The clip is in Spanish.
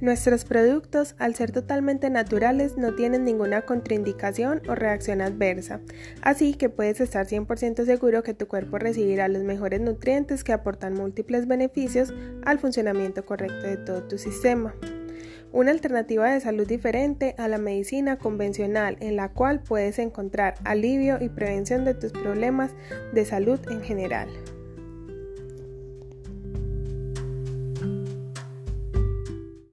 Nuestros productos, al ser totalmente naturales, no tienen ninguna contraindicación o reacción adversa, así que puedes estar 100% seguro que tu cuerpo recibirá los mejores nutrientes que aportan múltiples beneficios al funcionamiento correcto de todo tu sistema. Una alternativa de salud diferente a la medicina convencional en la cual puedes encontrar alivio y prevención de tus problemas de salud en general.